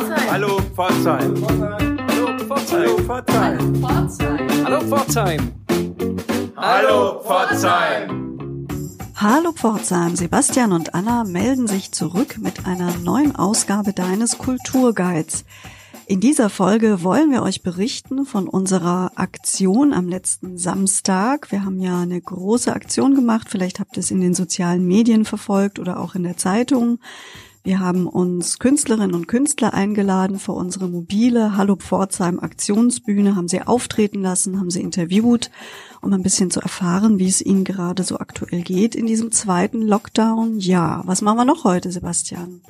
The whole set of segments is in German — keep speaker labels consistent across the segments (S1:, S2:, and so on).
S1: Hallo Pforzheim.
S2: Hallo Pforzheim.
S1: Hallo Pforzheim.
S2: Hallo Pforzheim.
S3: Hallo Pforzheim, Sebastian und Anna melden sich zurück mit einer neuen Ausgabe deines Kulturguides. In dieser Folge wollen wir euch berichten von unserer Aktion am letzten Samstag. Wir haben ja eine große Aktion gemacht, vielleicht habt ihr es in den sozialen Medien verfolgt oder auch in der Zeitung. Wir haben uns Künstlerinnen und Künstler eingeladen für unsere mobile Hallo Pforzheim Aktionsbühne, haben sie auftreten lassen, haben sie interviewt, um ein bisschen zu erfahren, wie es ihnen gerade so aktuell geht in diesem zweiten Lockdown. Ja, was machen wir noch heute, Sebastian?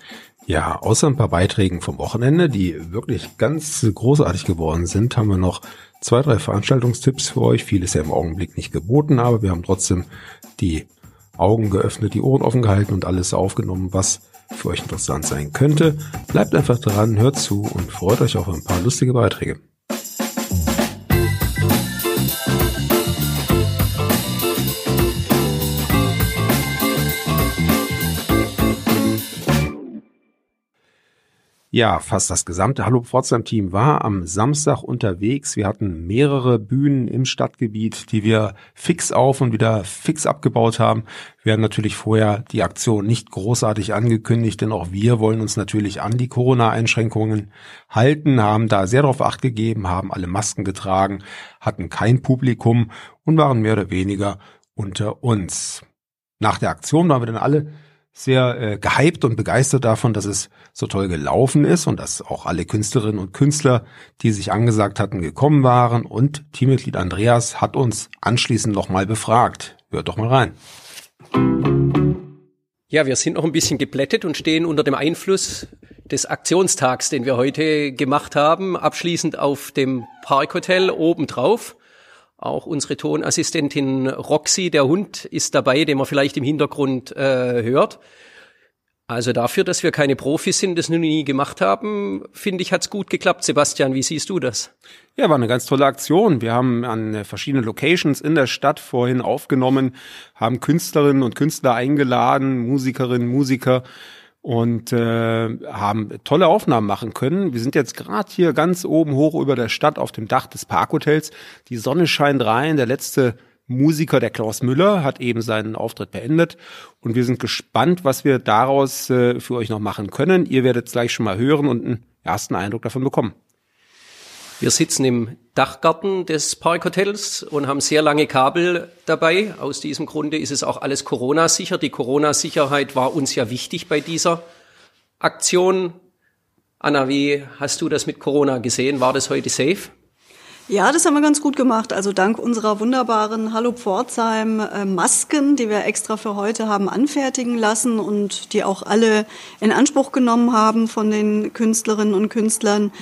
S4: Ja, außer ein paar Beiträgen vom Wochenende, die wirklich ganz großartig geworden sind, haben wir noch zwei, drei Veranstaltungstipps für euch. Viel ist ja im Augenblick nicht geboten, aber wir haben trotzdem die Augen geöffnet, die Ohren offen gehalten und alles aufgenommen, was für euch interessant sein könnte. Bleibt einfach dran, hört zu und freut euch auf ein paar lustige Beiträge. Ja, fast das gesamte Hallo Pforzheim Team war am Samstag unterwegs. Wir hatten mehrere Bühnen im Stadtgebiet, die wir fix auf und wieder fix abgebaut haben. Wir haben natürlich vorher die Aktion nicht großartig angekündigt, denn auch wir wollen uns natürlich an die Corona-Einschränkungen halten, haben da sehr darauf acht gegeben, haben alle Masken getragen, hatten kein Publikum und waren mehr oder weniger unter uns. Nach der Aktion waren wir dann alle sehr äh, gehypt und begeistert davon, dass es so toll gelaufen ist und dass auch alle Künstlerinnen und Künstler, die sich angesagt hatten, gekommen waren. Und Teammitglied Andreas hat uns anschließend nochmal befragt. Hört doch mal rein.
S5: Ja, wir sind noch ein bisschen geplättet und stehen unter dem Einfluss des Aktionstags, den wir heute gemacht haben, abschließend auf dem Parkhotel obendrauf. Auch unsere Tonassistentin Roxy, der Hund, ist dabei, den man vielleicht im Hintergrund äh, hört. Also dafür, dass wir keine Profis sind, das noch nie gemacht haben, finde ich, hat's gut geklappt. Sebastian, wie siehst du das?
S4: Ja, war eine ganz tolle Aktion. Wir haben an verschiedenen Locations in der Stadt vorhin aufgenommen, haben Künstlerinnen und Künstler eingeladen, Musikerinnen, Musiker und äh, haben tolle Aufnahmen machen können. Wir sind jetzt gerade hier ganz oben hoch über der Stadt auf dem Dach des Parkhotels. Die Sonne scheint rein. Der letzte Musiker, der Klaus Müller, hat eben seinen Auftritt beendet. Und wir sind gespannt, was wir daraus äh, für euch noch machen können. Ihr werdet gleich schon mal hören und einen ersten Eindruck davon bekommen.
S5: Wir sitzen im Dachgarten des Parkhotels und haben sehr lange Kabel dabei. Aus diesem Grunde ist es auch alles Corona-sicher. Die Corona-Sicherheit war uns ja wichtig bei dieser Aktion. Anna, wie hast du das mit Corona gesehen? War das heute safe?
S3: Ja, das haben wir ganz gut gemacht. Also dank unserer wunderbaren Hallo Pforzheim äh, Masken, die wir extra für heute haben anfertigen lassen und die auch alle in Anspruch genommen haben von den Künstlerinnen und Künstlern,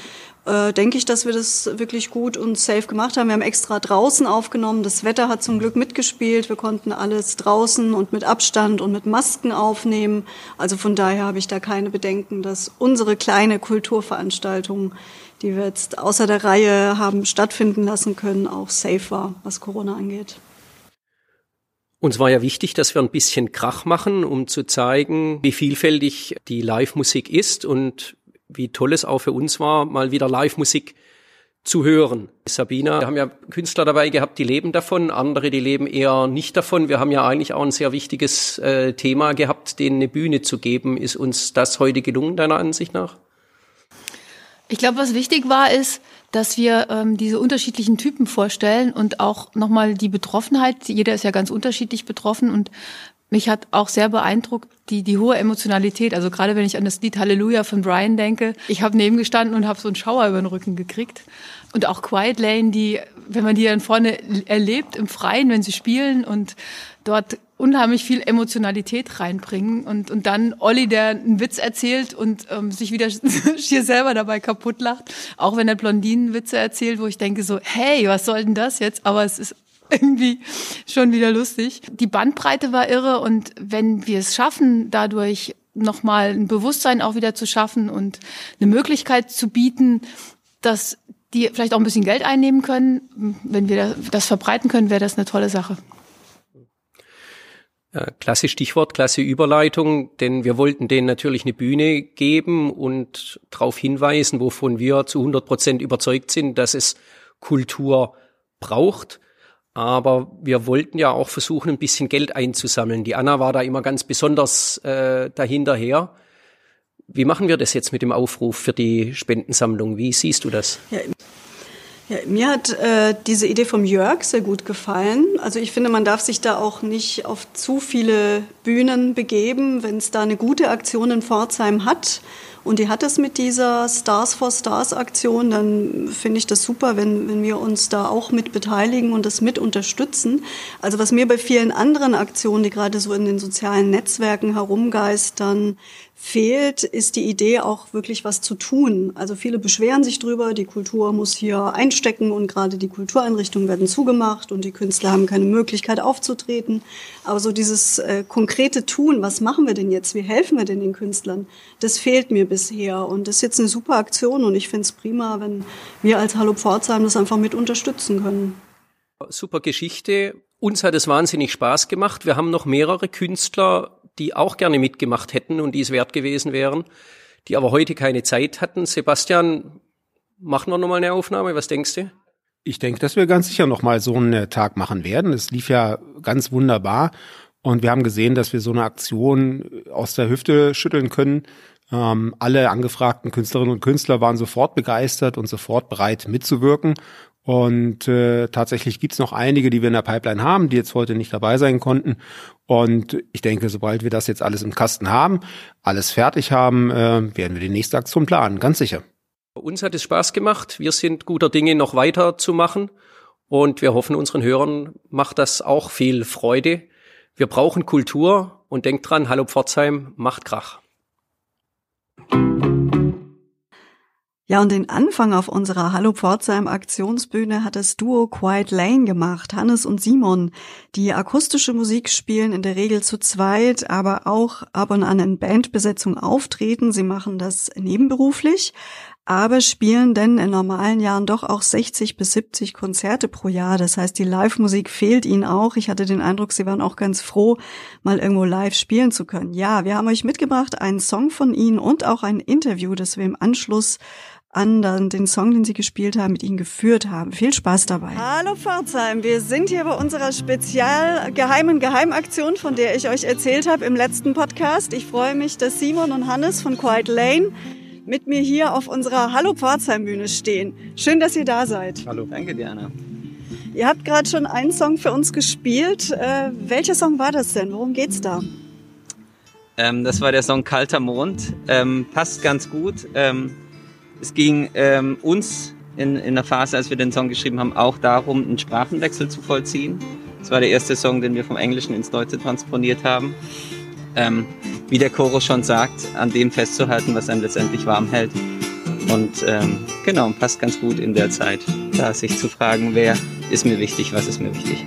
S3: äh, denke ich, dass wir das wirklich gut und safe gemacht haben. Wir haben extra draußen aufgenommen. Das Wetter hat zum Glück mitgespielt. Wir konnten alles draußen und mit Abstand und mit Masken aufnehmen. Also von daher habe ich da keine Bedenken, dass unsere kleine Kulturveranstaltung, die wir jetzt außer der Reihe haben stattfinden lassen können, auch safe war, was Corona angeht.
S5: Uns war ja wichtig, dass wir ein bisschen Krach machen, um zu zeigen, wie vielfältig die Live-Musik ist und wie toll es auch für uns war, mal wieder Live-Musik zu hören. Sabina, wir haben ja Künstler dabei gehabt, die leben davon, andere, die leben eher nicht davon. Wir haben ja eigentlich auch ein sehr wichtiges äh, Thema gehabt, denen eine Bühne zu geben. Ist uns das heute gelungen, deiner Ansicht nach?
S6: Ich glaube, was wichtig war, ist, dass wir ähm, diese unterschiedlichen Typen vorstellen und auch nochmal die Betroffenheit. Jeder ist ja ganz unterschiedlich betroffen und mich hat auch sehr beeindruckt die, die hohe Emotionalität. Also gerade wenn ich an das Lied Halleluja von Brian denke, ich habe neben gestanden und habe so einen Schauer über den Rücken gekriegt. Und auch Quiet Lane, die, wenn man die dann vorne erlebt im Freien, wenn sie spielen und dort unheimlich viel Emotionalität reinbringen und, und dann Olli, der einen Witz erzählt und ähm, sich wieder hier selber dabei kaputt lacht, auch wenn er Blondinenwitze erzählt, wo ich denke so, hey, was soll denn das jetzt? Aber es ist irgendwie schon wieder lustig. Die Bandbreite war irre und wenn wir es schaffen, dadurch nochmal ein Bewusstsein auch wieder zu schaffen und eine Möglichkeit zu bieten, dass die vielleicht auch ein bisschen Geld einnehmen können, wenn wir das verbreiten können, wäre das eine tolle Sache.
S5: Klasse Stichwort, klasse Überleitung, denn wir wollten denen natürlich eine Bühne geben und darauf hinweisen, wovon wir zu 100 Prozent überzeugt sind, dass es Kultur braucht. Aber wir wollten ja auch versuchen, ein bisschen Geld einzusammeln. Die Anna war da immer ganz besonders äh, dahinterher. Wie machen wir das jetzt mit dem Aufruf für die Spendensammlung? Wie siehst du das?
S3: Ja, ja, mir hat äh, diese Idee vom Jörg sehr gut gefallen. Also ich finde, man darf sich da auch nicht auf zu viele Bühnen begeben, wenn es da eine gute Aktion in Pforzheim hat. Und die hat es mit dieser Stars for Stars Aktion, dann finde ich das super, wenn, wenn wir uns da auch mit beteiligen und das mit unterstützen. Also was mir bei vielen anderen Aktionen, die gerade so in den sozialen Netzwerken herumgeistern, fehlt, ist die Idee auch wirklich was zu tun. Also viele beschweren sich drüber, die Kultur muss hier einstecken und gerade die Kultureinrichtungen werden zugemacht und die Künstler haben keine Möglichkeit aufzutreten. Aber so dieses äh, konkrete Tun, was machen wir denn jetzt, wie helfen wir denn den Künstlern, das fehlt mir bisher und das ist jetzt eine super Aktion und ich finde es prima, wenn wir als Hallo Pforzheim das einfach mit unterstützen können.
S5: Super Geschichte. Uns hat es wahnsinnig Spaß gemacht. Wir haben noch mehrere Künstler die auch gerne mitgemacht hätten und die es wert gewesen wären, die aber heute keine Zeit hatten. Sebastian, machen wir nochmal eine Aufnahme, was denkst du?
S4: Ich denke, dass wir ganz sicher nochmal so einen Tag machen werden. Es lief ja ganz wunderbar und wir haben gesehen, dass wir so eine Aktion aus der Hüfte schütteln können. Ähm, alle angefragten Künstlerinnen und Künstler waren sofort begeistert und sofort bereit mitzuwirken. Und äh, tatsächlich gibt's noch einige, die wir in der Pipeline haben, die jetzt heute nicht dabei sein konnten. Und ich denke, sobald wir das jetzt alles im Kasten haben, alles fertig haben, äh, werden wir die nächste Aktion planen, ganz sicher.
S5: Uns hat es Spaß gemacht. Wir sind guter Dinge, noch weiter zu machen. Und wir hoffen, unseren Hörern macht das auch viel Freude. Wir brauchen Kultur und denkt dran, Hallo Pforzheim, macht Krach.
S3: Ja, und den Anfang auf unserer Hallo Pforzheim Aktionsbühne hat das Duo Quiet Lane gemacht, Hannes und Simon, die akustische Musik spielen, in der Regel zu zweit, aber auch ab und an in Bandbesetzung auftreten. Sie machen das nebenberuflich, aber spielen denn in normalen Jahren doch auch 60 bis 70 Konzerte pro Jahr. Das heißt, die Live-Musik fehlt ihnen auch. Ich hatte den Eindruck, sie waren auch ganz froh, mal irgendwo live spielen zu können. Ja, wir haben euch mitgebracht einen Song von ihnen und auch ein Interview, das wir im Anschluss an dann den Song, den Sie gespielt haben, mit Ihnen geführt haben. Viel Spaß dabei. Hallo Pforzheim, wir sind hier bei unserer spezial geheimen Geheimaktion, von der ich euch erzählt habe im letzten Podcast. Ich freue mich, dass Simon und Hannes von Quiet Lane mit mir hier auf unserer Hallo Pforzheim Bühne stehen. Schön, dass ihr da seid.
S7: Hallo. Danke, Diana.
S3: Ihr habt gerade schon einen Song für uns gespielt. Äh, welcher Song war das denn? Worum geht's da?
S7: Ähm, das war der Song Kalter Mond. Ähm, passt ganz gut. Ähm, es ging ähm, uns in, in der Phase, als wir den Song geschrieben haben, auch darum, einen Sprachenwechsel zu vollziehen. Das war der erste Song, den wir vom Englischen ins Deutsche transponiert haben. Ähm, wie der Chorus schon sagt, an dem festzuhalten, was einem letztendlich warm hält. Und ähm, genau, passt ganz gut in der Zeit, da sich zu fragen, wer ist mir wichtig, was ist mir wichtig.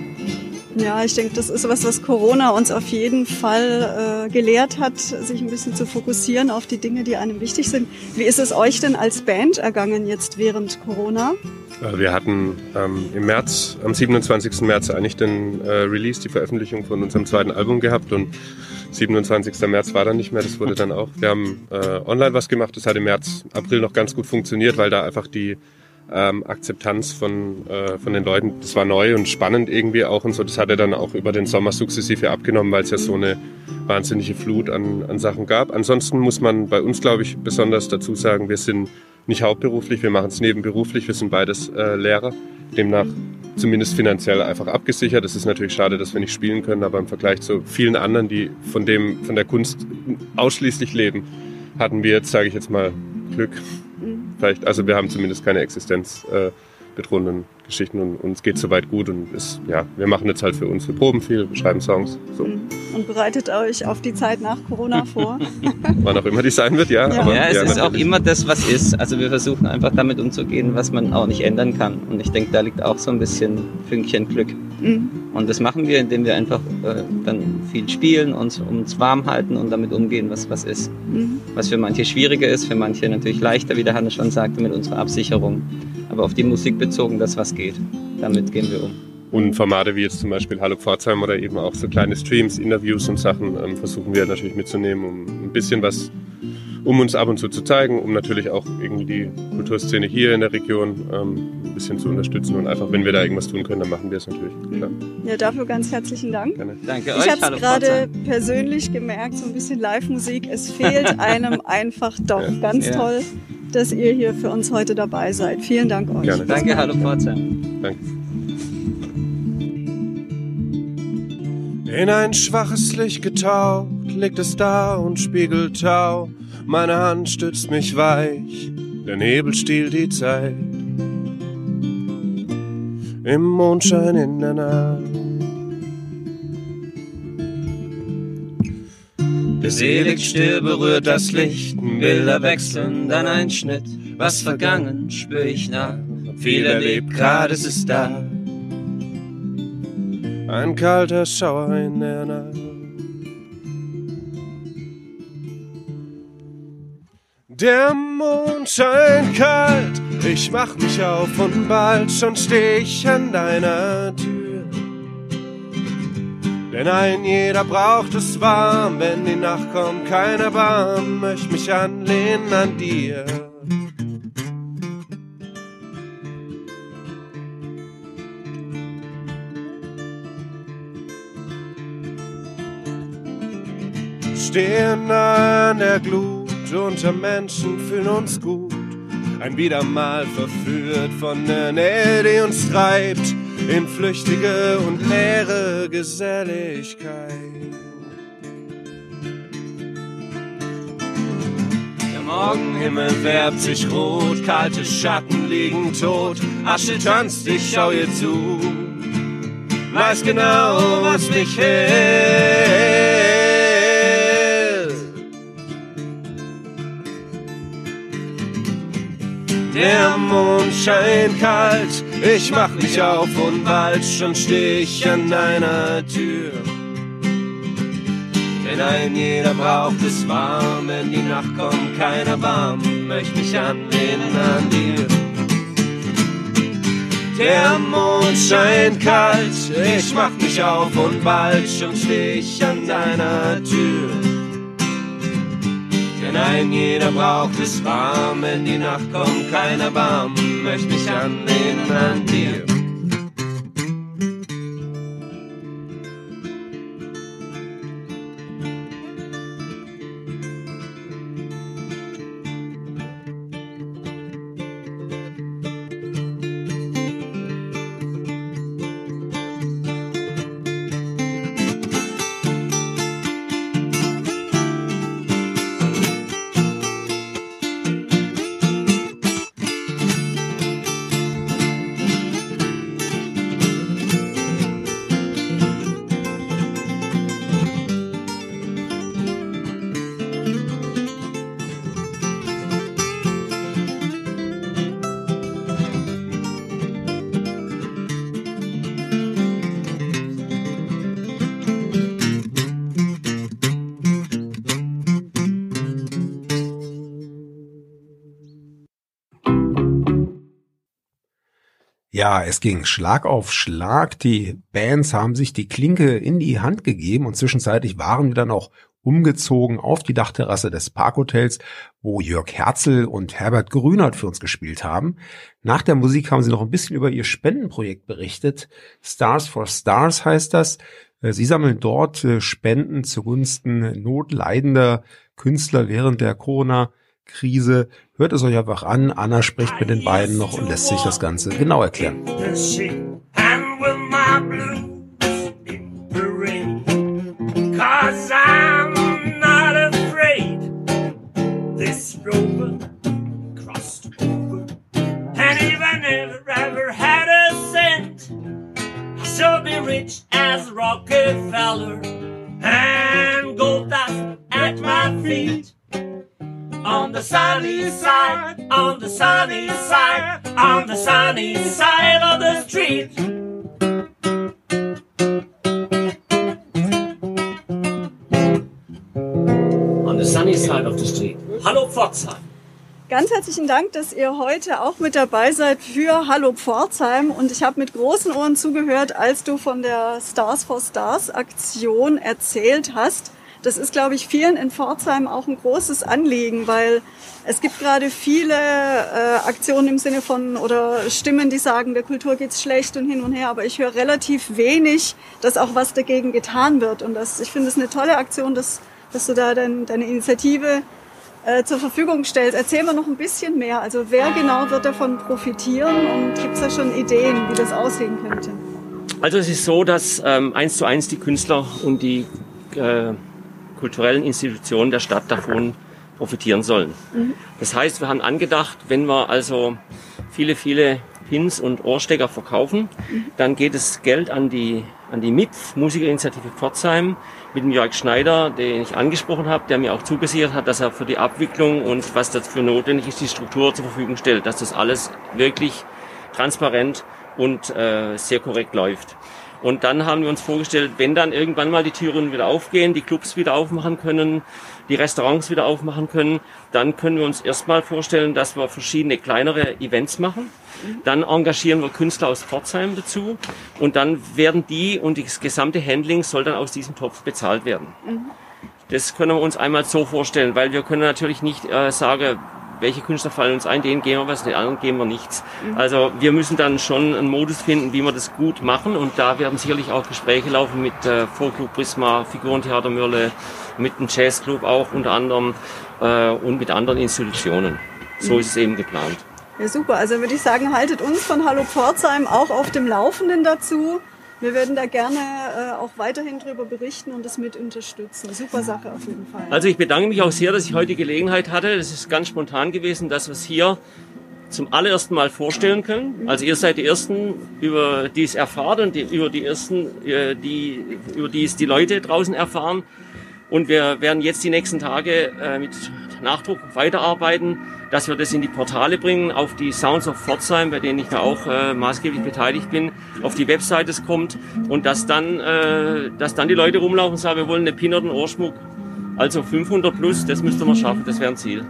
S3: Ja, ich denke, das ist was, was Corona uns auf jeden Fall äh, gelehrt hat, sich ein bisschen zu fokussieren auf die Dinge, die einem wichtig sind. Wie ist es euch denn als Band ergangen jetzt während Corona?
S8: Äh, wir hatten ähm, im März, am 27. März eigentlich den äh, Release, die Veröffentlichung von unserem zweiten Album gehabt und 27. März war dann nicht mehr, das wurde dann auch. Wir haben äh, online was gemacht, das hat im März, April noch ganz gut funktioniert, weil da einfach die ähm, Akzeptanz von, äh, von den Leuten. Das war neu und spannend irgendwie auch und so. Das hat er dann auch über den Sommer sukzessive abgenommen, weil es ja so eine wahnsinnige Flut an, an Sachen gab. Ansonsten muss man bei uns, glaube ich, besonders dazu sagen, wir sind nicht hauptberuflich, wir machen es nebenberuflich, wir sind beides äh, Lehrer. Demnach zumindest finanziell einfach abgesichert. Es ist natürlich schade, dass wir nicht spielen können, aber im Vergleich zu vielen anderen, die von dem, von der Kunst ausschließlich leben, hatten wir jetzt, sage ich jetzt mal, Glück vielleicht, also wir haben zumindest keine existenzbedrohenden äh, Geschichten und uns geht soweit gut und ist, ja, wir machen jetzt halt für uns, wir proben viel, wir schreiben Songs. So. Mhm.
S3: Und bereitet euch auf die Zeit nach Corona vor?
S8: Wann auch immer die sein wird, ja.
S7: Ja, aber, ja es ja, ist auch immer das, was ist. Also wir versuchen einfach damit umzugehen, was man auch nicht ändern kann. Und ich denke, da liegt auch so ein bisschen Fünkchen Glück. Mhm. Und das machen wir, indem wir einfach äh, dann viel spielen, uns, uns warm halten und damit umgehen, was was ist. Mhm. Was für manche schwieriger ist, für manche natürlich leichter, wie der Hannes schon sagte, mit unserer Absicherung. Aber auf die Musik bezogen, das was geht. Damit gehen wir um.
S9: Und Formate wie jetzt zum Beispiel Hallo Pforzheim oder eben auch so kleine Streams, Interviews und Sachen ähm, versuchen wir natürlich mitzunehmen, um ein bisschen was um uns ab und zu zu zeigen, um natürlich auch irgendwie die Kulturszene hier in der Region ähm, ein bisschen zu unterstützen und einfach, wenn wir da irgendwas tun können, dann machen wir es natürlich. Klar.
S3: Ja, dafür ganz herzlichen Dank.
S7: Gerne. Danke
S3: ich
S7: euch.
S3: habe es gerade persönlich gemerkt, so ein bisschen Live-Musik. Es fehlt einem einfach doch. Ja. Ganz ja. toll, dass ihr hier für uns heute dabei seid. Vielen Dank euch.
S7: Gerne. Danke, hallo Pforzheim.
S9: Danke. In ein schwaches Licht getaucht, liegt es da und spiegelt Tau meine Hand stützt mich weich, der Nebel stiehlt die Zeit. Im Mondschein in der Nacht. Selig still berührt das Licht, Bilder wechseln, dann ein Schnitt. Was vergangen, spür ich nach. Viel erlebt, gerade ist es da. Ein kalter Schauer in der Nacht. Der Mond scheint kalt, ich mach mich auf und bald schon steh ich an deiner Tür. Denn ein jeder braucht es warm, wenn die Nacht kommt, keiner warm, möcht mich anlehnen an dir. Stehen an der Glut unter Menschen fühlen uns gut. Ein wieder mal verführt von der Nähe, die uns treibt in flüchtige und leere Geselligkeit. Der Morgenhimmel färbt sich rot, kalte Schatten liegen tot, Asche tanzt, ich schau ihr zu, weiß genau, was mich hält. Der Mond scheint kalt, ich mach mich auf und bald schon steh ich an deiner Tür. Denn ein jeder braucht es warm, wenn die Nacht kommt, keiner warm, möcht mich anlehnen an dir. Der Mond scheint kalt, ich mach mich auf und bald schon steh ich an deiner Tür. Nein, jeder braucht es warm, wenn die Nacht kommt, keiner warm, möchte mich anlehnen an dir.
S10: Ja, es ging Schlag auf Schlag. Die Bands haben sich die Klinke in die Hand gegeben und zwischenzeitlich waren wir dann auch umgezogen auf die Dachterrasse des Parkhotels, wo Jörg Herzl und Herbert Grünert für uns gespielt haben. Nach der Musik haben sie noch ein bisschen über ihr Spendenprojekt berichtet. Stars for Stars heißt das. Äh, sie sammeln dort äh, Spenden zugunsten notleidender Künstler während der Corona Krise. Hört es euch einfach an. Anna spricht mit den beiden noch und lässt sich das Ganze genau erklären. as Rockefeller and gold dust at my feet. On the sunny side, on the sunny side, on the sunny side of the street. On the sunny side of the street. Hallo Pforzheim.
S3: Ganz herzlichen Dank, dass ihr heute auch mit dabei seid für Hallo Pforzheim. Und ich habe mit großen Ohren zugehört, als du von der Stars for Stars Aktion erzählt hast. Das ist, glaube ich, vielen in Pforzheim auch ein großes Anliegen, weil es gibt gerade viele äh, Aktionen im Sinne von oder Stimmen, die sagen, der Kultur geht's schlecht und hin und her, aber ich höre relativ wenig, dass auch was dagegen getan wird. Und das, ich finde es eine tolle Aktion, dass, dass du da dein, deine Initiative äh, zur Verfügung stellst. Erzähl mir noch ein bisschen mehr. Also wer genau wird davon profitieren und gibt es da schon Ideen, wie das aussehen könnte?
S10: Also es ist so, dass ähm, eins zu eins die Künstler und die äh, kulturellen Institutionen der Stadt davon profitieren sollen. Das heißt, wir haben angedacht, wenn wir also viele, viele Pins und Ohrstecker verkaufen, dann geht das Geld an die, an die MIPF, Musikerinitiative Pforzheim, mit dem Jörg Schneider, den ich angesprochen habe, der mir auch zugesichert hat, dass er für die Abwicklung und was dafür notwendig ist, die Struktur zur Verfügung stellt, dass das alles wirklich transparent und äh, sehr korrekt läuft. Und dann haben wir uns vorgestellt, wenn dann irgendwann mal die Türen wieder aufgehen, die Clubs wieder aufmachen können, die Restaurants wieder aufmachen können, dann können wir uns erstmal vorstellen, dass wir verschiedene kleinere Events machen. Dann engagieren wir Künstler aus Pforzheim dazu und dann werden die und das gesamte Handling soll dann aus diesem Topf bezahlt werden. Das können wir uns einmal so vorstellen, weil wir können natürlich nicht äh, sagen, welche Künstler fallen uns ein, denen geben wir was, den anderen geben wir nichts. Mhm. Also wir müssen dann schon einen Modus finden, wie wir das gut machen und da werden sicherlich auch Gespräche laufen mit äh, Vorclub Prisma, Figurentheater Mürle, mit dem Jazzclub auch unter anderem äh, und mit anderen Institutionen. So mhm. ist es eben geplant.
S3: Ja, super. Also würde ich sagen, haltet uns von Hallo Pforzheim auch auf dem Laufenden dazu. Wir werden da gerne äh, auch weiterhin darüber berichten und das mit unterstützen. Super Sache auf jeden Fall.
S10: Also ich bedanke mich auch sehr, dass ich heute die Gelegenheit hatte. Das ist ganz spontan gewesen, dass wir es hier zum allerersten Mal vorstellen können. Also ihr seid die Ersten, über die es erfahrt und die, über die Ersten, äh, die, über die es die Leute draußen erfahren. Und wir werden jetzt die nächsten Tage äh, mit Nachdruck weiterarbeiten dass wir das in die Portale bringen, auf die Sounds of Pforzheim, bei denen ich da auch äh, maßgeblich beteiligt bin, auf die Webseite es kommt und dass dann, äh, dass dann die Leute rumlaufen und sagen, wir wollen eine Pin oder einen Ohrschmuck. Also 500 plus, das müsste man schaffen, das wäre ein Ziel.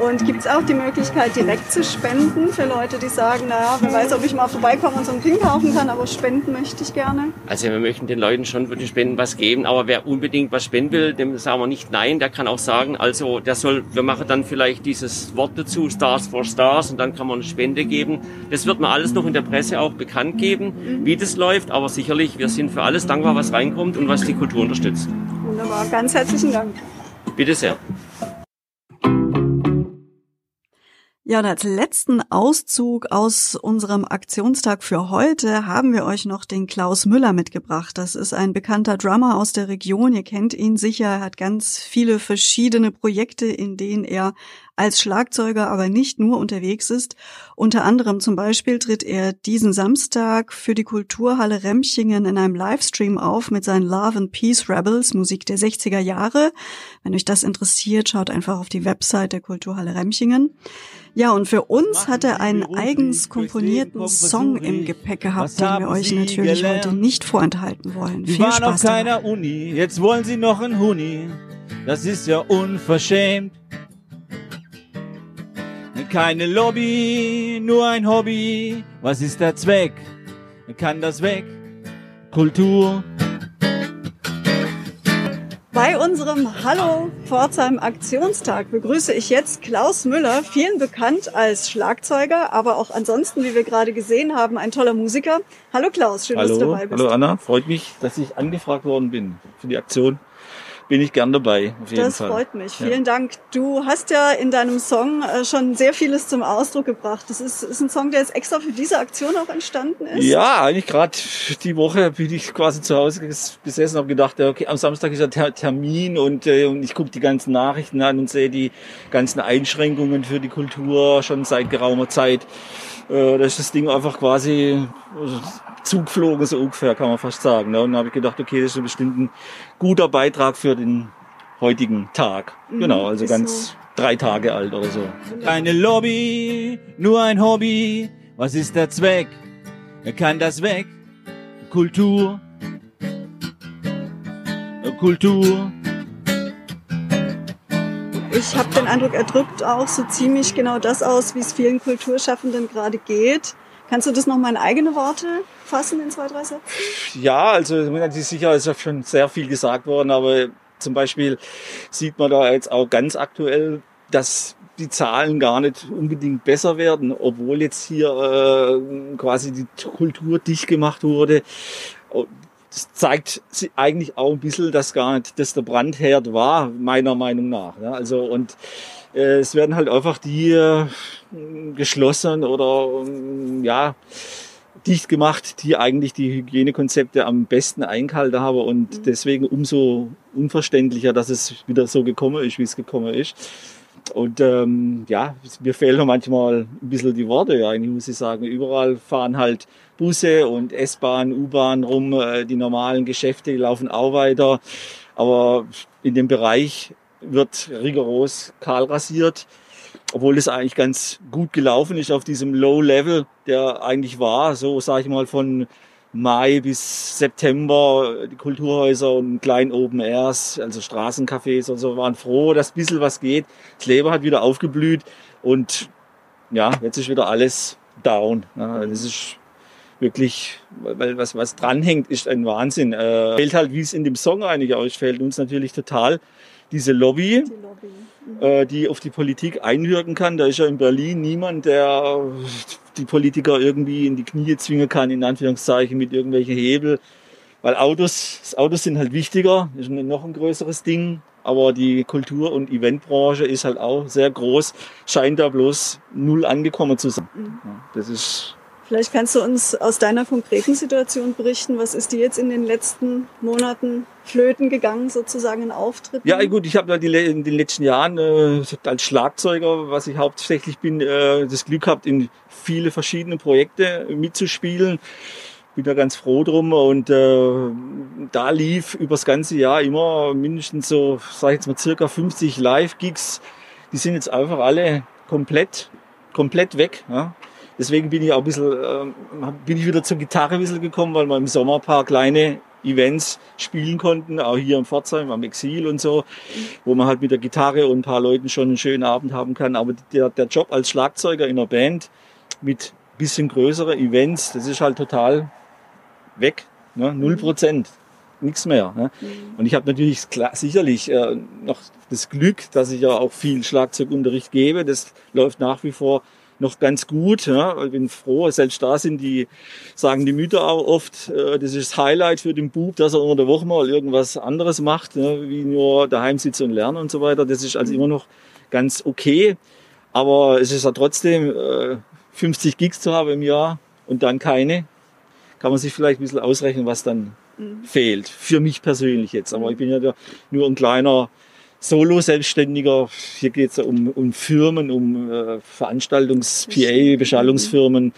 S3: Und gibt es auch die Möglichkeit, direkt zu spenden für Leute, die sagen, naja, wer weiß, ob ich mal vorbeikomme und so einen Pin kaufen kann, aber spenden möchte ich gerne?
S10: Also wir möchten den Leuten schon wirklich Spenden was geben, aber wer unbedingt was spenden will, dem sagen wir nicht nein, der kann auch sagen, also der soll, wir machen dann vielleicht dieses Wort dazu, Stars for Stars, und dann kann man eine Spende geben. Das wird man alles noch in der Presse auch bekannt geben, mhm. wie das läuft, aber sicherlich, wir sind für alles dankbar, was reinkommt und was die Kultur unterstützt.
S3: Wunderbar, ganz herzlichen Dank.
S10: Bitte sehr.
S3: Ja, und als letzten Auszug aus unserem Aktionstag für heute haben wir euch noch den Klaus Müller mitgebracht. Das ist ein bekannter Drummer aus der Region. Ihr kennt ihn sicher. Er hat ganz viele verschiedene Projekte, in denen er als Schlagzeuger aber nicht nur unterwegs ist. Unter anderem zum Beispiel tritt er diesen Samstag für die Kulturhalle Remchingen in einem Livestream auf mit seinen Love and Peace Rebels, Musik der 60er Jahre. Wenn euch das interessiert, schaut einfach auf die Website der Kulturhalle Remchingen. Ja, und für uns hat er einen eigens komponierten Song im Gepäck gehabt, den wir euch natürlich heute nicht vorenthalten wollen. Viel Spaß
S11: auf keiner. Uni, jetzt wollen sie noch einen Huni. Das ist ja unverschämt. Keine Lobby, nur ein Hobby. Was ist der Zweck? Kann das weg? Kultur
S3: bei unserem Hallo Pforzheim Aktionstag begrüße ich jetzt Klaus Müller, vielen bekannt als Schlagzeuger, aber auch ansonsten, wie wir gerade gesehen haben, ein toller Musiker. Hallo Klaus, schön,
S12: Hallo,
S3: dass du dabei bist.
S12: Hallo Anna, freut mich, dass ich angefragt worden bin für die Aktion bin ich gern dabei. Auf jeden
S3: das
S12: Fall.
S3: freut mich. Vielen ja. Dank. Du hast ja in deinem Song äh, schon sehr vieles zum Ausdruck gebracht. Das ist, ist ein Song, der jetzt extra für diese Aktion auch entstanden ist.
S12: Ja, eigentlich gerade die Woche bin ich quasi zu Hause gesessen und habe gedacht, okay, am Samstag ist der Termin und, äh, und ich gucke die ganzen Nachrichten an und sehe die ganzen Einschränkungen für die Kultur schon seit geraumer Zeit. Äh, da ist das Ding einfach quasi zugeflogen, so ungefähr, kann man fast sagen. Ne? Und dann habe ich gedacht, okay, das ist bestimmt ein guter Beitrag für den heutigen Tag. Mhm, genau, also ganz so. drei Tage alt oder so.
S11: Keine Lobby, nur ein Hobby. Was ist der Zweck? Er kann das weg. Kultur. Kultur.
S3: Ich habe den Eindruck, er drückt auch so ziemlich genau das aus, wie es vielen Kulturschaffenden gerade geht. Kannst du das nochmal in eigene Worte fassen in zwei, drei Sätzen?
S12: Ja, also sicher ist ja schon sehr viel gesagt worden, aber zum Beispiel sieht man da jetzt auch ganz aktuell, dass die Zahlen gar nicht unbedingt besser werden, obwohl jetzt hier äh, quasi die Kultur dicht gemacht wurde. Das zeigt eigentlich auch ein bisschen, dass gar nicht dass der Brandherd war, meiner Meinung nach. Ja, also und äh, es werden halt einfach die äh, geschlossen oder äh, ja dicht gemacht, die eigentlich die Hygienekonzepte am besten eingehalten haben und mhm. deswegen umso unverständlicher, dass es wieder so gekommen ist, wie es gekommen ist. Und ähm, ja, mir fehlen manchmal ein bisschen die Worte, ja, eigentlich muss ich sagen. Überall fahren halt Busse und S-Bahn, U-Bahn rum, äh, die normalen Geschäfte laufen auch weiter. Aber in dem Bereich wird rigoros kahl rasiert, obwohl es eigentlich ganz gut gelaufen ist auf diesem Low Level, der eigentlich war, so sage ich mal von Mai bis September die Kulturhäuser und kleinen Open Airs, also Straßencafés und so, waren froh, dass ein bisschen was geht. Das Leben hat wieder aufgeblüht und ja, jetzt ist wieder alles down. Ja, das ist wirklich, weil was, was dranhängt, ist ein Wahnsinn. Äh, fehlt halt, wie es in dem Song eigentlich ausfällt, uns natürlich total diese Lobby, die, Lobby. Mhm. Äh, die auf die Politik einwirken kann. Da ist ja in Berlin niemand, der die Politiker irgendwie in die Knie zwingen kann, in Anführungszeichen mit irgendwelchen Hebel. Weil Autos, Autos sind halt wichtiger, ist noch ein größeres Ding. Aber die Kultur- und Eventbranche ist halt auch sehr groß, scheint da bloß null angekommen zu sein. Mhm. Das ist
S3: Vielleicht kannst du uns aus deiner konkreten Situation berichten. Was ist dir jetzt in den letzten Monaten flöten gegangen, sozusagen in Auftritten?
S12: Ja, gut, ich habe in den letzten Jahren äh, als Schlagzeuger, was ich hauptsächlich bin, äh, das Glück gehabt, in viele verschiedene Projekte mitzuspielen. Bin da ganz froh drum und äh, da lief übers ganze Jahr immer mindestens so, sag ich jetzt mal, circa 50 Live-Gigs. Die sind jetzt einfach alle komplett, komplett weg. Ja? Deswegen bin ich auch ein bisschen, äh, bin ich wieder zur Gitarre ein bisschen gekommen, weil wir im Sommer ein paar kleine Events spielen konnten, auch hier im Pforzheim, am Exil und so, wo man halt mit der Gitarre und ein paar Leuten schon einen schönen Abend haben kann. Aber der, der Job als Schlagzeuger in einer Band mit bisschen größere Events, das ist halt total weg. Ne? Null Prozent. Nichts mehr. Ne? Und ich habe natürlich klar, sicherlich äh, noch das Glück, dass ich ja auch viel Schlagzeugunterricht gebe. Das läuft nach wie vor noch ganz gut. Ja. Ich bin froh, selbst da sind die, sagen die Mütter auch oft, äh, das ist das Highlight für den Bub, dass er unter der Woche mal irgendwas anderes macht, ne, wie nur daheim sitzen und lernen und so weiter. Das ist also immer noch ganz okay. Aber es ist ja trotzdem, äh, 50 Gigs zu haben im Jahr und dann keine, kann man sich vielleicht ein bisschen ausrechnen, was dann mhm. fehlt. Für mich persönlich jetzt. Aber ich bin ja nur ein kleiner Solo-Selbstständiger. Hier geht es um, um Firmen, um äh, Veranstaltungs-PA, Beschallungsfirmen.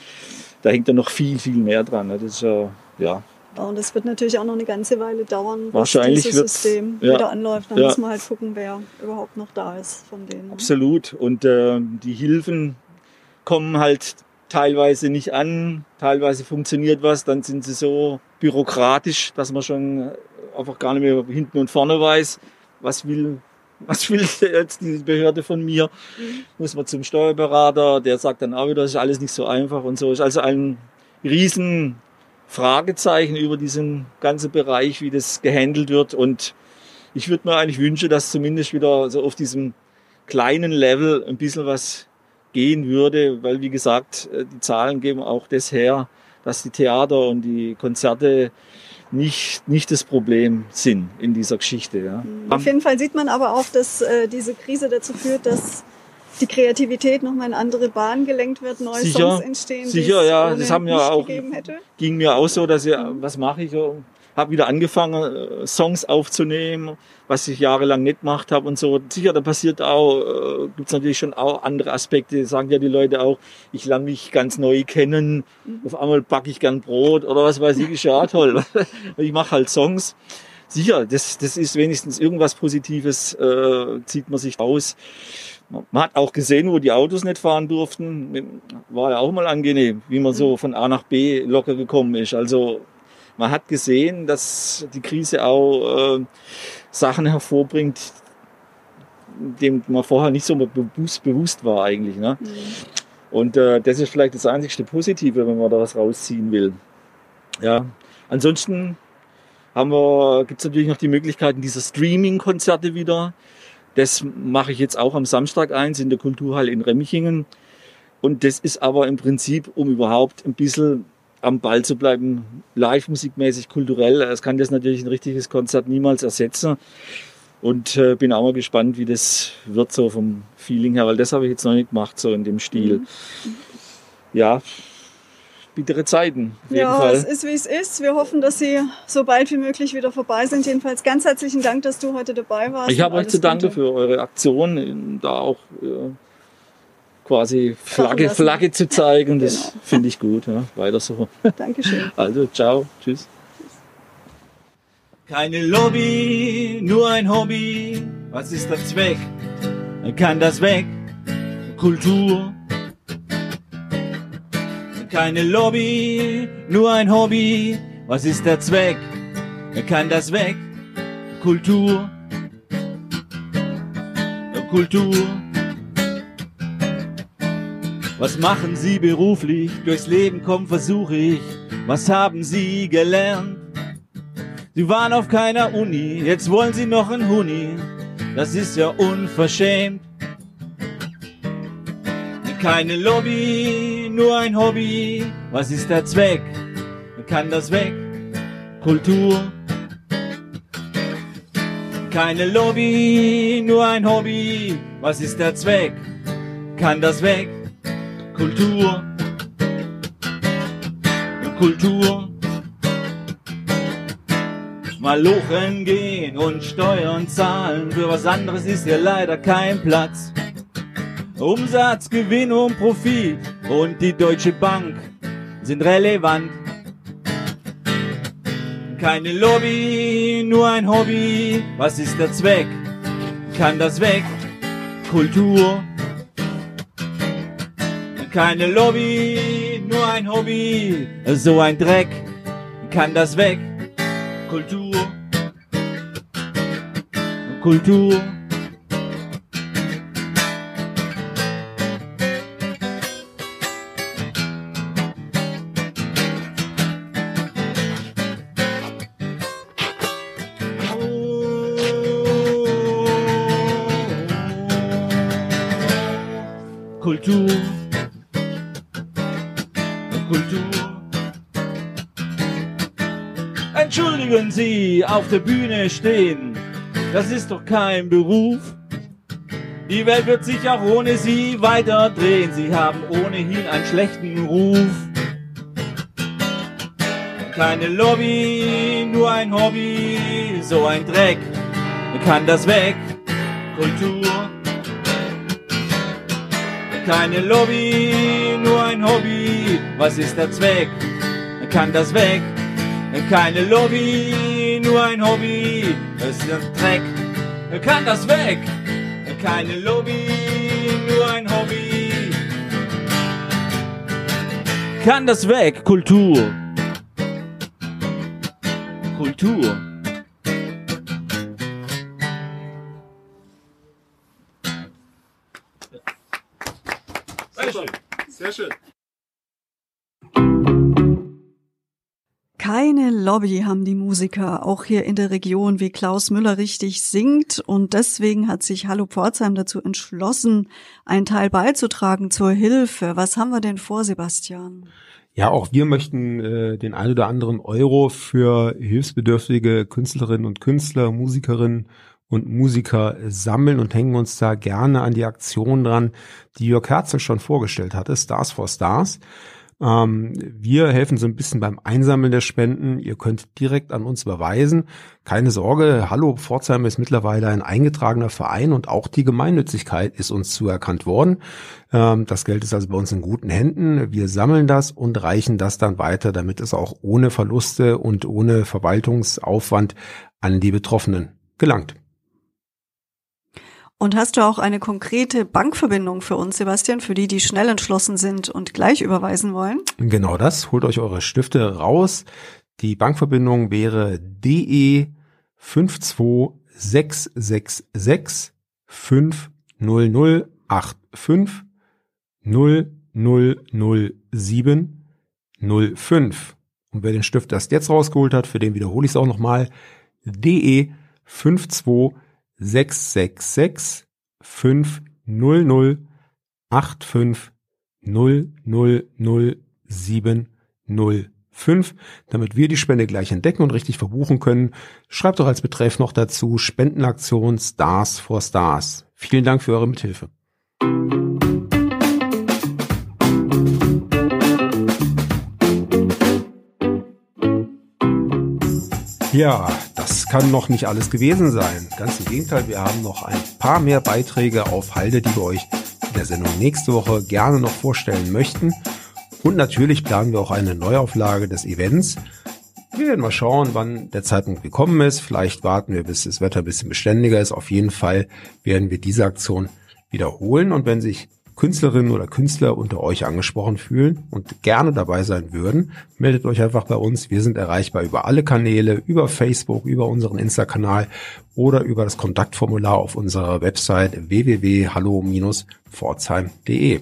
S12: Da hängt ja noch viel, viel mehr dran. Ne? Das ist äh, ja.
S3: Und das wird natürlich auch noch eine ganze Weile dauern, bis dieses System ja, wieder anläuft. Dann ja. muss man halt gucken, wer überhaupt noch da ist von denen.
S12: Absolut. Und äh, die Hilfen kommen halt teilweise nicht an, teilweise funktioniert was, dann sind sie so bürokratisch, dass man schon einfach gar nicht mehr hinten und vorne weiß, was will was will jetzt diese Behörde von mir? Mhm. Muss man zum Steuerberater, der sagt dann auch wieder, das ist alles nicht so einfach und so. Ist also ein riesen Fragezeichen über diesen ganzen Bereich, wie das gehandelt wird. Und ich würde mir eigentlich wünschen, dass zumindest wieder so auf diesem kleinen Level ein bisschen was gehen würde, weil wie gesagt, die Zahlen geben auch das her, dass die Theater und die Konzerte nicht, nicht das Problem sind in dieser Geschichte. Ja.
S3: Auf jeden Fall sieht man aber auch, dass äh, diese Krise dazu führt, dass die Kreativität nochmal in andere Bahnen gelenkt wird, neue sicher, Songs entstehen.
S12: Sicher, ja, das haben ja auch, ging mir auch so, dass ich, mhm. was mache ich, habe wieder angefangen, äh, Songs aufzunehmen, was ich jahrelang nicht gemacht habe und so. Sicher, da passiert auch, äh, gibt's natürlich schon auch andere Aspekte, sagen ja die Leute auch, ich lerne mich ganz neu kennen, mhm. auf einmal backe ich gern Brot oder was weiß ich, ist ja toll. ich mache halt Songs. Sicher, das, das ist wenigstens irgendwas Positives, äh, zieht man sich raus. Man hat auch gesehen, wo die Autos nicht fahren durften. War ja auch mal angenehm, wie man so mhm. von A nach B locker gekommen ist. Also man hat gesehen, dass die Krise auch äh, Sachen hervorbringt, dem man vorher nicht so bewusst, bewusst war eigentlich. Ne? Mhm. Und äh, das ist vielleicht das einzigste Positive, wenn man da was rausziehen will. Ja, ansonsten haben wir, gibt es natürlich noch die Möglichkeiten dieser Streaming-Konzerte wieder. Das mache ich jetzt auch am Samstag eins in der Kulturhalle in Remmichingen. Und das ist aber im Prinzip, um überhaupt ein bisschen am Ball zu bleiben, live musikmäßig, kulturell. Es kann das natürlich ein richtiges Konzert niemals ersetzen. Und äh, bin auch mal gespannt, wie das wird so vom Feeling her, weil das habe ich jetzt noch nicht gemacht, so in dem Stil. Mhm. Ja, bittere Zeiten. Auf
S3: ja, Fall. es ist wie es ist. Wir hoffen, dass Sie so bald wie möglich wieder vorbei sind. Jedenfalls ganz herzlichen Dank, dass du heute dabei warst.
S12: Ich habe euch zu danken für eure Aktion, da auch äh, quasi Flagge, Flagge zu zeigen. Das genau. finde ich gut. Ja. Weiter so.
S3: Dankeschön.
S12: Also, ciao. Tschüss.
S11: Keine Lobby, nur ein Hobby. Was ist der Zweck? Kann das weg? Kultur. Keine Lobby, nur ein Hobby. Was ist der Zweck? Kann das weg? Kultur. Kultur. Was machen Sie beruflich? Durchs Leben kommen versuche ich. Was haben Sie gelernt? Sie waren auf keiner Uni, jetzt wollen sie noch ein Huni. Das ist ja unverschämt. Keine Lobby, nur ein Hobby. Was ist der Zweck? Kann das weg? Kultur. Keine Lobby, nur ein Hobby. Was ist der Zweck? Kann das weg? Kultur. Kultur. Malochen gehen und Steuern zahlen, für was anderes ist hier leider kein Platz. Umsatz, Gewinn und Profit und die Deutsche Bank sind relevant. Keine Lobby, nur ein Hobby. Was ist der Zweck? Kann das weg? Kultur. Keine Lobby, nur ein Hobby. So ein Dreck. Kann das weg? Kultur. Kultur. Kultur. Entschuldigen Sie, auf der Bühne stehen, das ist doch kein Beruf. Die Welt wird sich auch ohne Sie weiter drehen. Sie haben ohnehin einen schlechten Ruf. Keine Lobby, nur ein Hobby, so ein Dreck. Kann das weg? Kultur. Keine Lobby, Hobby. Was ist der Zweck? Kann das weg? Keine Lobby, nur ein Hobby. Es ist ein Dreck. Kann das weg? Keine Lobby, nur ein Hobby. Kann das weg? Kultur. Kultur.
S3: Sehr schön. Sehr schön. Keine Lobby haben die Musiker, auch hier in der Region, wie Klaus Müller richtig singt. Und deswegen hat sich Hallo Pforzheim dazu entschlossen, einen Teil beizutragen zur Hilfe. Was haben wir denn vor, Sebastian?
S4: Ja, auch wir möchten äh, den ein oder anderen Euro für hilfsbedürftige Künstlerinnen und Künstler, Musikerinnen und Musiker sammeln und hängen uns da gerne an die Aktion dran, die Jörg Herzl schon vorgestellt hatte, Stars for Stars. Ähm, wir helfen so ein bisschen beim Einsammeln der Spenden. Ihr könnt direkt an uns überweisen. Keine Sorge, Hallo Pforzheim ist mittlerweile ein eingetragener Verein und auch die Gemeinnützigkeit ist uns zuerkannt worden. Ähm, das Geld ist also bei uns in guten Händen. Wir sammeln das und reichen das dann weiter, damit es auch ohne Verluste und ohne Verwaltungsaufwand an die Betroffenen gelangt.
S3: Und hast du auch eine konkrete Bankverbindung für uns, Sebastian, für die, die schnell entschlossen sind und gleich überweisen wollen?
S4: Genau das. Holt euch eure Stifte raus. Die Bankverbindung wäre DE 52666 50085 0007 05. Und wer den Stift erst jetzt rausgeholt hat, für den wiederhole ich es auch nochmal, DE 52666 500 85 00070 5, damit wir die Spende gleich entdecken und richtig verbuchen können. Schreibt doch als Betreff noch dazu Spendenaktion Stars for Stars. Vielen Dank für eure Mithilfe. Ja, das kann noch nicht alles gewesen sein. Ganz im Gegenteil, wir haben noch ein paar mehr Beiträge auf Halde, die wir euch in der Sendung nächste Woche gerne noch vorstellen möchten. Und natürlich planen wir auch eine Neuauflage des Events. Wir werden mal schauen, wann der Zeitpunkt gekommen ist. Vielleicht warten wir, bis das Wetter ein bisschen beständiger ist. Auf jeden Fall werden wir diese Aktion wiederholen. Und wenn sich Künstlerinnen oder Künstler unter euch angesprochen fühlen und gerne dabei sein würden, meldet euch einfach bei uns. Wir sind erreichbar über alle Kanäle, über Facebook, über unseren Insta-Kanal oder über das Kontaktformular auf unserer Website www.hallo-pforzheim.de.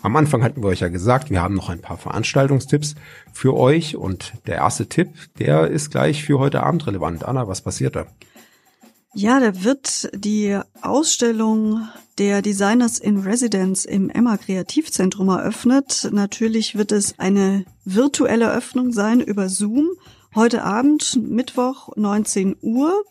S4: Am Anfang hatten wir euch ja gesagt, wir haben noch ein paar Veranstaltungstipps für euch und der erste Tipp, der ist gleich für heute Abend relevant. Anna, was passiert da?
S3: Ja, da wird die Ausstellung der Designers in Residence im Emma Kreativzentrum eröffnet. Natürlich wird es eine virtuelle Öffnung sein über Zoom. Heute Abend, Mittwoch, 19 Uhr.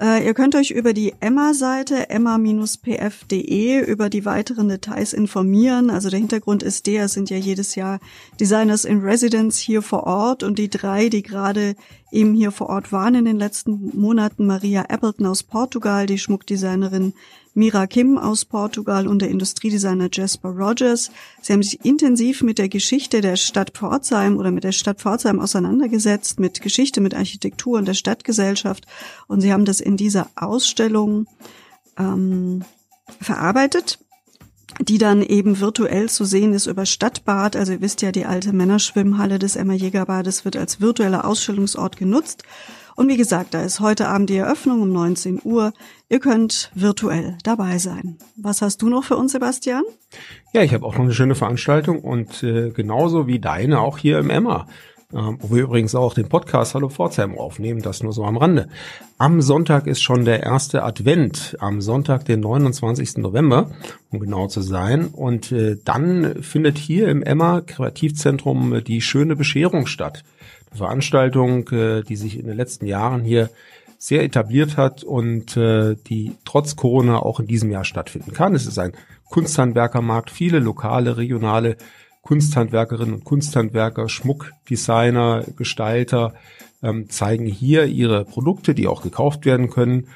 S3: Äh, ihr könnt euch über die Emma-Seite emma-pf.de über die weiteren Details informieren. Also der Hintergrund ist der, es sind ja jedes Jahr Designers in Residence hier vor Ort und die drei, die gerade eben hier vor Ort waren in den letzten Monaten, Maria Appleton aus Portugal, die Schmuckdesignerin Mira Kim aus Portugal und der Industriedesigner Jasper Rogers. Sie haben sich intensiv mit der Geschichte der Stadt Pforzheim oder mit der Stadt Pforzheim auseinandergesetzt, mit Geschichte, mit Architektur und der Stadtgesellschaft. Und sie haben das in dieser Ausstellung ähm, verarbeitet die dann eben virtuell zu sehen ist über Stadtbad. Also ihr wisst ja, die alte Männerschwimmhalle des Emma Jägerbades wird als virtueller Ausstellungsort genutzt. Und wie gesagt, da ist heute Abend die Eröffnung um 19 Uhr. Ihr könnt virtuell dabei sein. Was hast du noch für uns, Sebastian?
S4: Ja, ich habe auch noch eine schöne Veranstaltung und äh, genauso wie deine auch hier im Emma. Ähm, wo wir übrigens auch den Podcast Hallo Pforzheim aufnehmen, das nur so am Rande. Am Sonntag ist schon der erste Advent, am Sonntag, den 29. November, um genau zu sein. Und äh, dann findet hier im Emma Kreativzentrum die schöne Bescherung statt. Veranstaltung, äh, die sich in den letzten Jahren hier sehr etabliert hat und äh, die trotz Corona auch in diesem Jahr stattfinden kann. Es ist ein Kunsthandwerkermarkt, viele lokale, regionale Kunsthandwerkerinnen und Kunsthandwerker, Schmuckdesigner, Gestalter ähm, zeigen hier ihre Produkte, die auch gekauft werden können.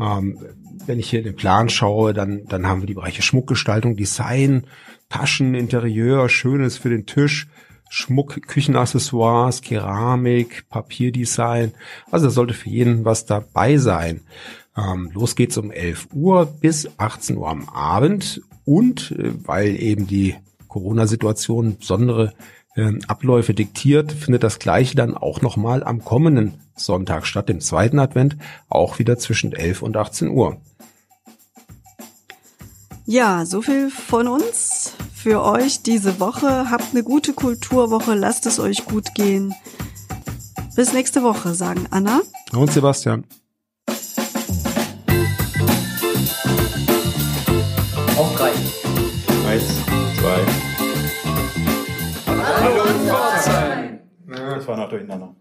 S4: Ähm, wenn ich hier den Plan schaue, dann, dann haben wir die Bereiche Schmuckgestaltung, Design, Taschen, Interieur, Schönes für den Tisch, Schmuck, Küchenaccessoires, Keramik, Papierdesign. Also da sollte für jeden was dabei sein. Ähm, los geht's um 11 Uhr bis 18 Uhr am Abend. Und äh, weil eben die Corona-Situation besondere äh, Abläufe diktiert, findet das gleiche dann auch nochmal am kommenden Sonntag statt, dem zweiten Advent, auch wieder zwischen 11 und 18 Uhr.
S3: Ja, so viel von uns für euch diese Woche. Habt eine gute Kulturwoche, lasst es euch gut gehen. Bis nächste Woche, sagen Anna
S4: und Sebastian.
S11: Auf drei.
S8: Eins, zwei.
S2: Hallo Pforzheim!
S11: Das war noch durcheinander.